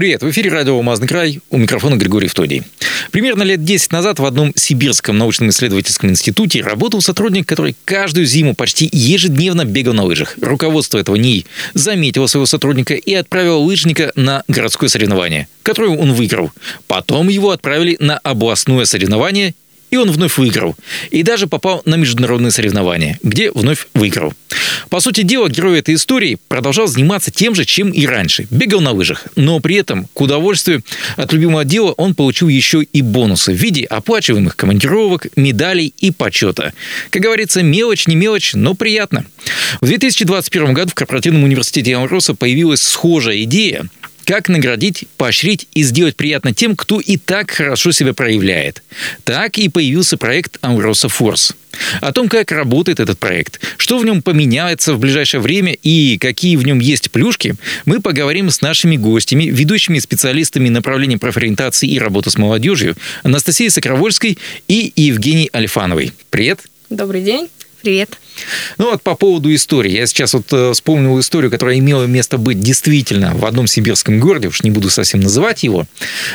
Привет, в эфире радио «Алмазный край», у микрофона Григорий Втодий. Примерно лет 10 назад в одном сибирском научном исследовательском институте работал сотрудник, который каждую зиму почти ежедневно бегал на лыжах. Руководство этого НИИ заметило своего сотрудника и отправило лыжника на городское соревнование, которое он выиграл. Потом его отправили на областное соревнование и он вновь выиграл. И даже попал на международные соревнования, где вновь выиграл. По сути дела, герой этой истории продолжал заниматься тем же, чем и раньше. Бегал на лыжах. Но при этом, к удовольствию от любимого дела, он получил еще и бонусы в виде оплачиваемых командировок, медалей и почета. Как говорится, мелочь не мелочь, но приятно. В 2021 году в корпоративном университете Амроса появилась схожая идея – как наградить, поощрить и сделать приятно тем, кто и так хорошо себя проявляет. Так и появился проект Amrosa Force. О том, как работает этот проект, что в нем поменяется в ближайшее время и какие в нем есть плюшки, мы поговорим с нашими гостями, ведущими специалистами направления профориентации и работы с молодежью Анастасией Сокровольской и Евгенией Альфановой. Привет! Добрый день! Привет. Ну вот по поводу истории. Я сейчас вот э, вспомнил историю, которая имела место быть действительно в одном сибирском городе, уж не буду совсем называть его.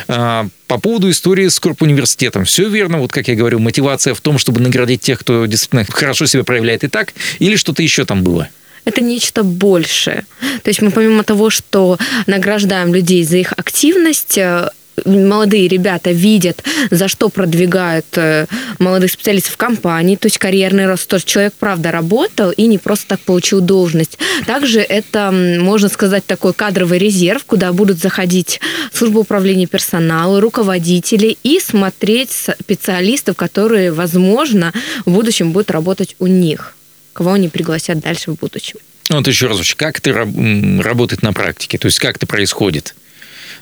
А, по поводу истории с Корп-университетом. Все верно, вот как я говорю, мотивация в том, чтобы наградить тех, кто действительно хорошо себя проявляет и так, или что-то еще там было? это нечто большее. То есть мы помимо того, что награждаем людей за их активность, э, молодые ребята видят, за что продвигают э, молодых специалистов в компании, то есть карьерный рост, то человек правда работал и не просто так получил должность. Также это, можно сказать, такой кадровый резерв, куда будут заходить служба управления персонала, руководители и смотреть специалистов, которые, возможно, в будущем будут работать у них, кого они пригласят дальше в будущем. Вот еще раз, как это работает на практике? То есть как это происходит?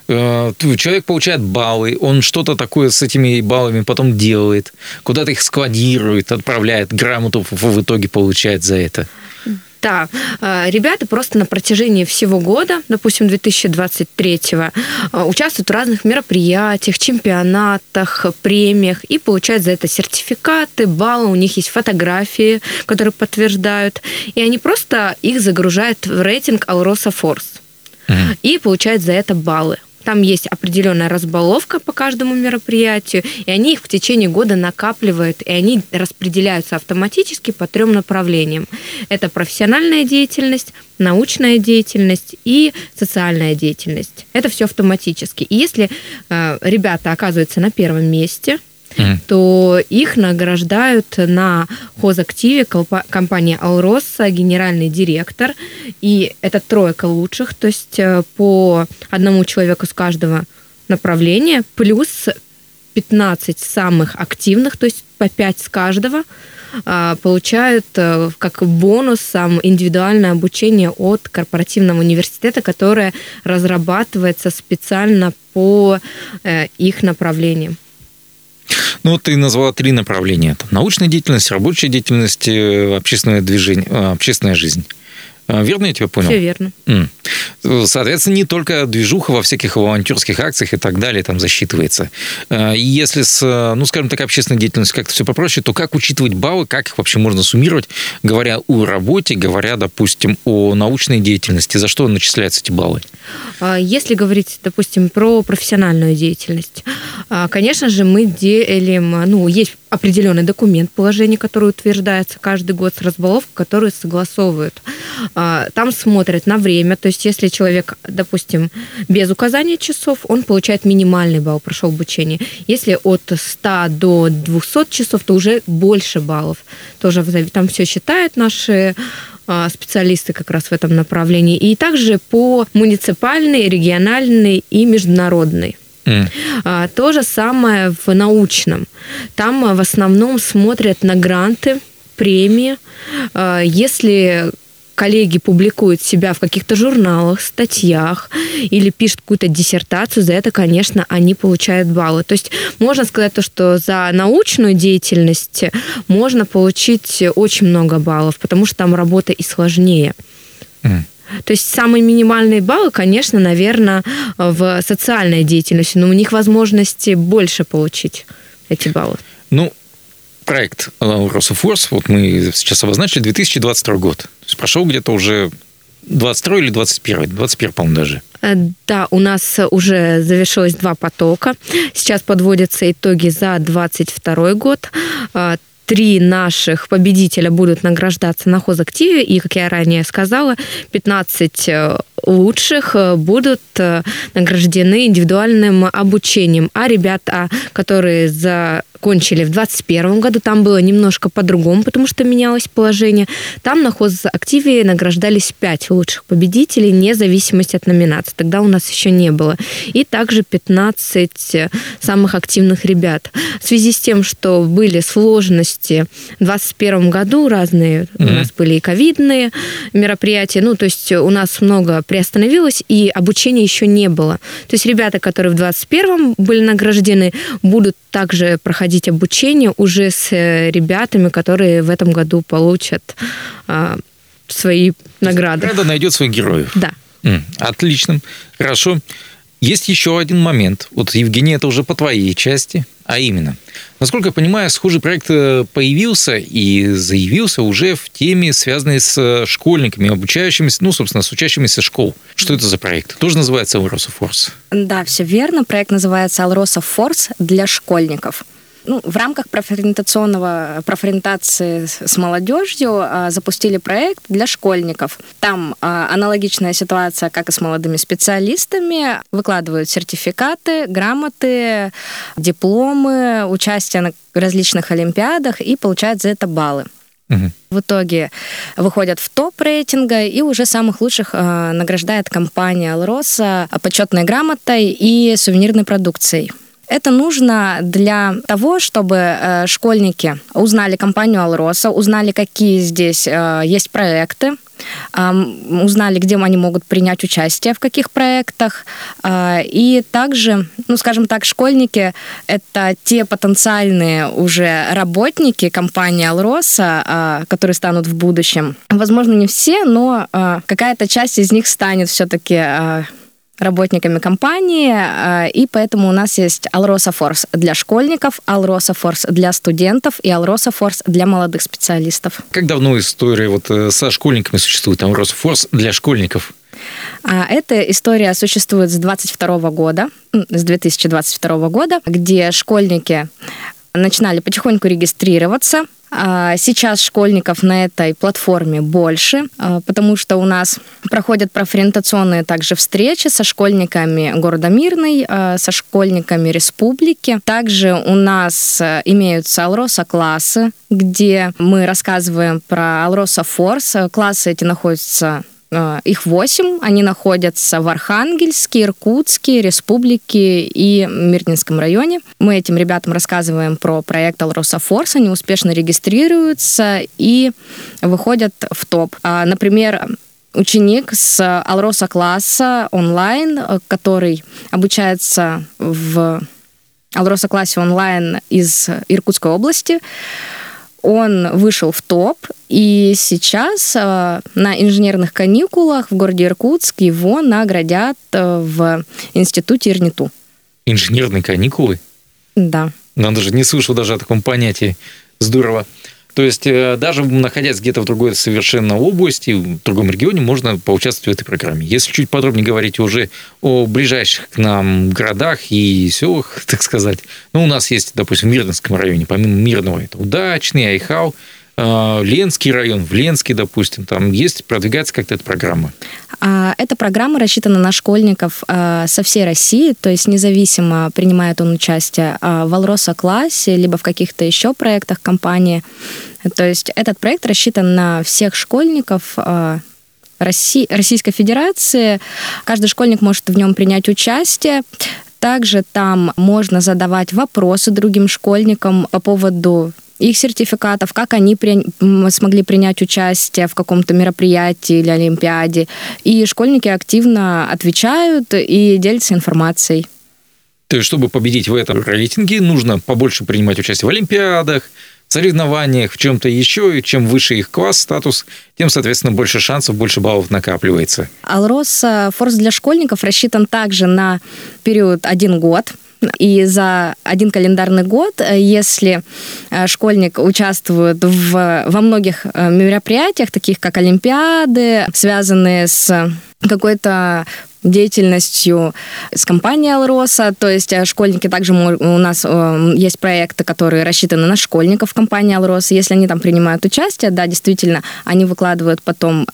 Э, человек получает баллы, он что-то такое с этими баллами потом делает, куда-то их складирует, отправляет, грамоту в итоге получает за это. Да, э, ребята просто на протяжении всего года, допустим, 2023-го, э, участвуют в разных мероприятиях, чемпионатах, премиях и получают за это сертификаты, баллы, у них есть фотографии, которые подтверждают, и они просто их загружают в рейтинг Alrosa Force угу. и получают за это баллы. Там есть определенная разбаловка по каждому мероприятию, и они их в течение года накапливают, и они распределяются автоматически по трем направлениям. Это профессиональная деятельность, научная деятельность и социальная деятельность. Это все автоматически. И если э, ребята оказываются на первом месте, то их награждают на хозактиве компании «Алроса» генеральный директор. И это тройка лучших, то есть э, по одному человеку с каждого направления, плюс 15 самых активных, то есть по 5 с каждого, э, получают э, как бонус сам индивидуальное обучение от корпоративного университета, которое разрабатывается специально по их направлениям. Ну, ты назвала три направления. Там, научная деятельность, рабочая деятельность, э, общественное движение, э, общественная жизнь. А, верно я тебя понял? Все верно. Соответственно, не только движуха во всяких волонтерских акциях и так далее там засчитывается. А, и если с, ну, скажем так, общественной деятельностью как-то все попроще, то как учитывать баллы, как их вообще можно суммировать, говоря о работе, говоря, допустим, о научной деятельности, за что начисляются эти баллы? А, если говорить, допустим, про профессиональную деятельность, конечно же, мы делим, ну, есть определенный документ положения, который утверждается каждый год с разбаловкой, который согласовывают. А, там смотрят на время, то есть если человек, допустим, без указания часов, он получает минимальный балл, прошел обучение. Если от 100 до 200 часов, то уже больше баллов. Тоже там все считают наши а, специалисты как раз в этом направлении. И также по муниципальной, региональной и международной. Mm. То же самое в научном. Там в основном смотрят на гранты, премии. Если коллеги публикуют себя в каких-то журналах, статьях или пишут какую-то диссертацию, за это, конечно, они получают баллы. То есть можно сказать то, что за научную деятельность можно получить очень много баллов, потому что там работа и сложнее. То есть самые минимальные баллы, конечно, наверное, в социальной деятельности, но у них возможности больше получить эти баллы. Ну, проект Рософорс, вот мы сейчас обозначили 2022 год. То есть прошел где-то уже 22 или 21? 21, по-моему, даже. Э, да, у нас уже завершилось два потока. Сейчас подводятся итоги за 22 год э, три наших победителя будут награждаться на хозактиве, и, как я ранее сказала, 15 э, лучших будут награждены индивидуальным обучением. А ребята, которые за кончили в 2021 году. Там было немножко по-другому, потому что менялось положение. Там на хозактиве награждались 5 лучших победителей, вне зависимости от номинации. Тогда у нас еще не было. И также 15 самых активных ребят. В связи с тем, что были сложности в 2021 году, разные mm-hmm. у нас были и ковидные мероприятия, ну, то есть у нас много приостановилось, и обучения еще не было. То есть ребята, которые в 2021 были награждены, будут также проходить проходить обучение уже с э, ребятами, которые в этом году получат а, свои награды. Награда найдет своих героев. Да. Отлично. Хорошо. Есть еще один момент. Вот, Евгений, это уже по твоей части. А именно, насколько я понимаю, схожий проект э, появился и заявился уже в теме, связанной с э, школьниками, обучающимися, ну, собственно, с учащимися школ. Что это за проект? Тоже называется Alrosa Force? Да, все верно. Проект называется Alrosa Force для школьников. Ну, в рамках профориентационного, профориентации с молодежью а, запустили проект для школьников. Там а, аналогичная ситуация, как и с молодыми специалистами. Выкладывают сертификаты, грамоты, дипломы, участие на различных олимпиадах и получают за это баллы. Угу. В итоге выходят в топ рейтинга и уже самых лучших э, награждает компания Алроса почетной грамотой и сувенирной продукцией. Это нужно для того, чтобы э, школьники узнали компанию Алроса, узнали, какие здесь э, есть проекты, узнали, где они могут принять участие, в каких проектах. Э, и также, ну, скажем так, школьники — это те потенциальные уже работники компании Алроса, которые станут в будущем. Возможно, не все, но какая-то часть из них станет все-таки работниками компании, э, и поэтому у нас есть Alrosa Force для школьников, Alrosa Force для студентов и Alrosa Force для молодых специалистов. Как давно история вот э, со школьниками существует Alrosa Force для школьников? А, эта история существует с 22 года, с 2022 года, где школьники начинали потихоньку регистрироваться, сейчас школьников на этой платформе больше, а, потому что у нас проходят профориентационные также встречи со школьниками города Мирный, а, со школьниками республики. Также у нас имеются Алроса-классы, где мы рассказываем про Алроса Форс. Классы эти находятся их восемь. Они находятся в Архангельске, Иркутске, Республике и Мирнинском районе. Мы этим ребятам рассказываем про проект Алроса Форс. Они успешно регистрируются и выходят в топ. А, например, ученик с Алроса класса онлайн, э, который обучается в Алроса классе онлайн из Иркутской области, он вышел в топ, и сейчас э, на инженерных каникулах в городе Иркутск его наградят э, в институте Ирниту. Инженерные каникулы? Да. Надо же, не слышал даже о таком понятии. Здорово. То есть э, даже находясь где-то в другой совершенно области, в другом регионе, можно поучаствовать в этой программе. Если чуть подробнее говорить уже о ближайших к нам городах и селах, так сказать, ну, у нас есть, допустим, в Мирнинском районе, помимо Мирного, это Удачный, Айхау, Ленский район, в Ленске, допустим, там есть, продвигается как-то эта программа? А, эта программа рассчитана на школьников а, со всей России, то есть независимо принимает он участие а, в Алроса-классе, либо в каких-то еще проектах компании. То есть этот проект рассчитан на всех школьников России, Российской Федерации. Каждый школьник может в нем принять участие. Также там можно задавать вопросы другим школьникам по поводу их сертификатов, как они при... смогли принять участие в каком-то мероприятии или олимпиаде. И школьники активно отвечают и делятся информацией. То есть, чтобы победить в этом рейтинге, нужно побольше принимать участие в олимпиадах, соревнованиях, в чем-то еще, и чем выше их класс, статус, тем, соответственно, больше шансов, больше баллов накапливается. Алрос Форс для школьников рассчитан также на период один год. И за один календарный год, э, если э, школьник участвует в, во многих э, мероприятиях, таких как Олимпиады, связанные с какой-то деятельностью с компанией Алроса, то есть школьники также у нас есть проекты, которые рассчитаны на школьников компании Алроса. Если они там принимают участие, да, действительно, они выкладывают потом,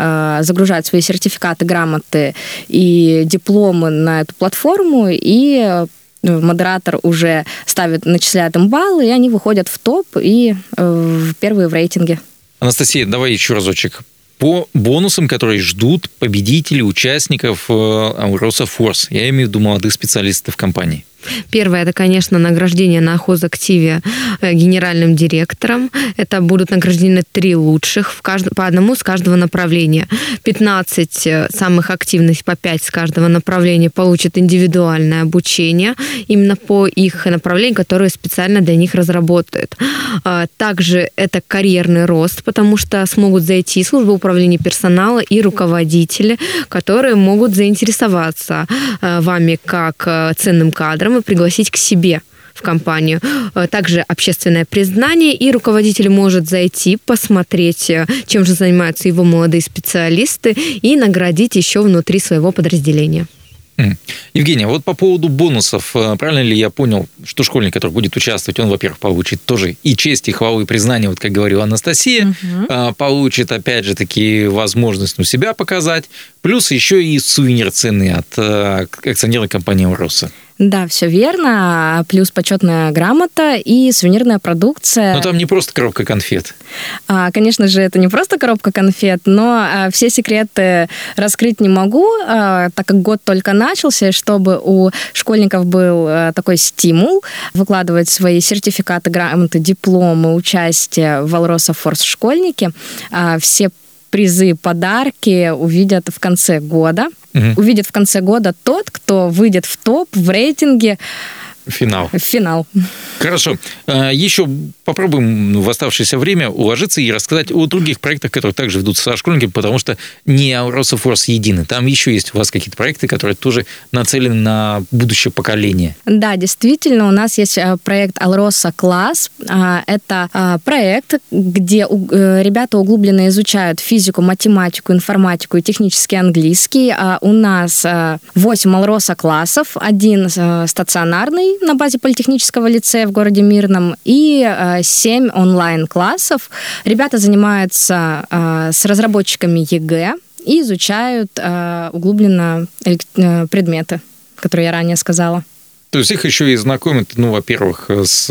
загружают свои сертификаты, грамоты и дипломы на эту платформу и модератор уже ставит, начисляет им баллы, и они выходят в топ и э, первые в рейтинге. Анастасия, давай еще разочек. По бонусам, которые ждут победителей, участников э, Aurosa Force. Я имею в виду молодых специалистов компании. Первое, это, конечно, награждение на хозактиве э, генеральным директором. Это будут награждены три лучших в кажд... по одному с каждого направления. 15 э, самых активных по 5 с каждого направления получат индивидуальное обучение именно по их направлению, которое специально для них разработают. А, также это карьерный рост, потому что смогут зайти службы управления персонала и руководители, которые могут заинтересоваться э, вами как ценным кадром, программы пригласить к себе в компанию. Э, также общественное признание, и руководитель может зайти, посмотреть, э, чем же занимаются его молодые специалисты, и наградить еще внутри своего подразделения. Евгения, вот по поводу бонусов, э, правильно ли я понял, что школьник, который будет участвовать, он, во-первых, получит тоже и честь, и хвалу, и признание, вот как говорила Анастасия, угу. получит, опять же, таки возможность ну, себя показать, плюс еще и сувенир ценный от акционерной компании «Ороса». Да, все верно. Плюс почетная грамота и сувенирная продукция. Но там не просто коробка конфет. А, конечно же, это не просто коробка конфет, но а, все секреты раскрыть не могу, а, так как год только начался, чтобы у школьников был такой стимул выкладывать свои сертификаты, грамоты, дипломы, участие в Алроса Форс школьники. Все призы, подарки увидят в конце года. Угу. Увидит в конце года тот, кто выйдет в топ в рейтинге Финал. Финал. Хорошо. А, Еще попробуем в оставшееся время уложиться и рассказать о других проектах, которые также ведут со школьниками, потому что не Force едины. Там еще есть у вас какие-то проекты, которые тоже нацелены на будущее поколение. Да, действительно, у нас есть э, проект Alrosa Класс. А, это а, проект, где э, ребята углубленно изучают физику, математику, информатику и технический английский. У нас 8 э, АЛРОСА-классов, один стационарный, на базе Политехнического лицея в городе Мирном и э, 7 онлайн-классов. Ребята занимаются э, с разработчиками ЕГЭ и изучают э, углубленно предметы, которые я ранее сказала. То есть их еще и знакомят, ну, во-первых, с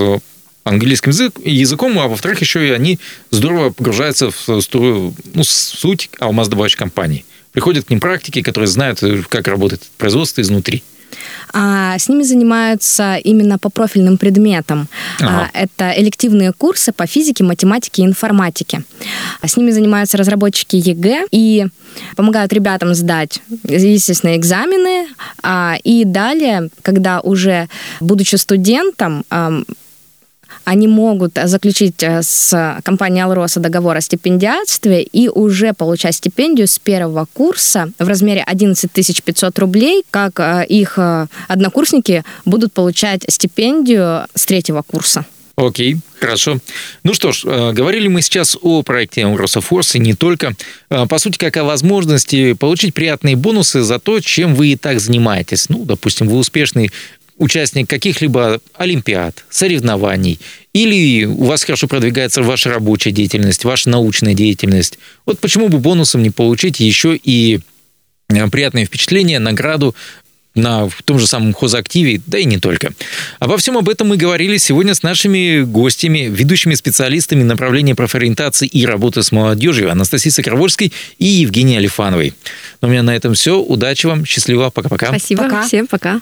английским языком, а во-вторых, еще и они здорово погружаются в ну, суть алмаздобывающей компании. Приходят к ним практики, которые знают, как работает производство изнутри. А, с ними занимаются именно по профильным предметам. А, ага. Это элективные курсы по физике, математике и информатике. С ними занимаются разработчики ЕГЭ и помогают ребятам сдать, естественно, экзамены. А, и далее, когда уже, будучи студентом, они могут заключить э, с компанией АЛРОСА договор о стипендиатстве и уже получать стипендию с первого курса в размере 11 500 рублей, как э, их э, однокурсники будут получать стипендию с третьего курса. Окей, хорошо. Ну что ж, говорили мы сейчас о проекте Force и не только. По сути, как о возможности получить приятные бонусы за то, чем вы и так занимаетесь. Ну, допустим, вы успешный участник каких-либо олимпиад, соревнований, или у вас хорошо продвигается ваша рабочая деятельность, ваша научная деятельность. Вот почему бы бонусом не получить еще и э, приятные впечатления, награду на в том же самом хозактиве, да и не только. Обо всем об этом мы говорили сегодня с нашими гостями, ведущими специалистами направления профориентации и работы с молодежью Анастасией Сокровольской и Евгенией Алифановой. Но у меня на этом все. Удачи вам, счастливо, пока-пока. Спасибо, пока. всем пока.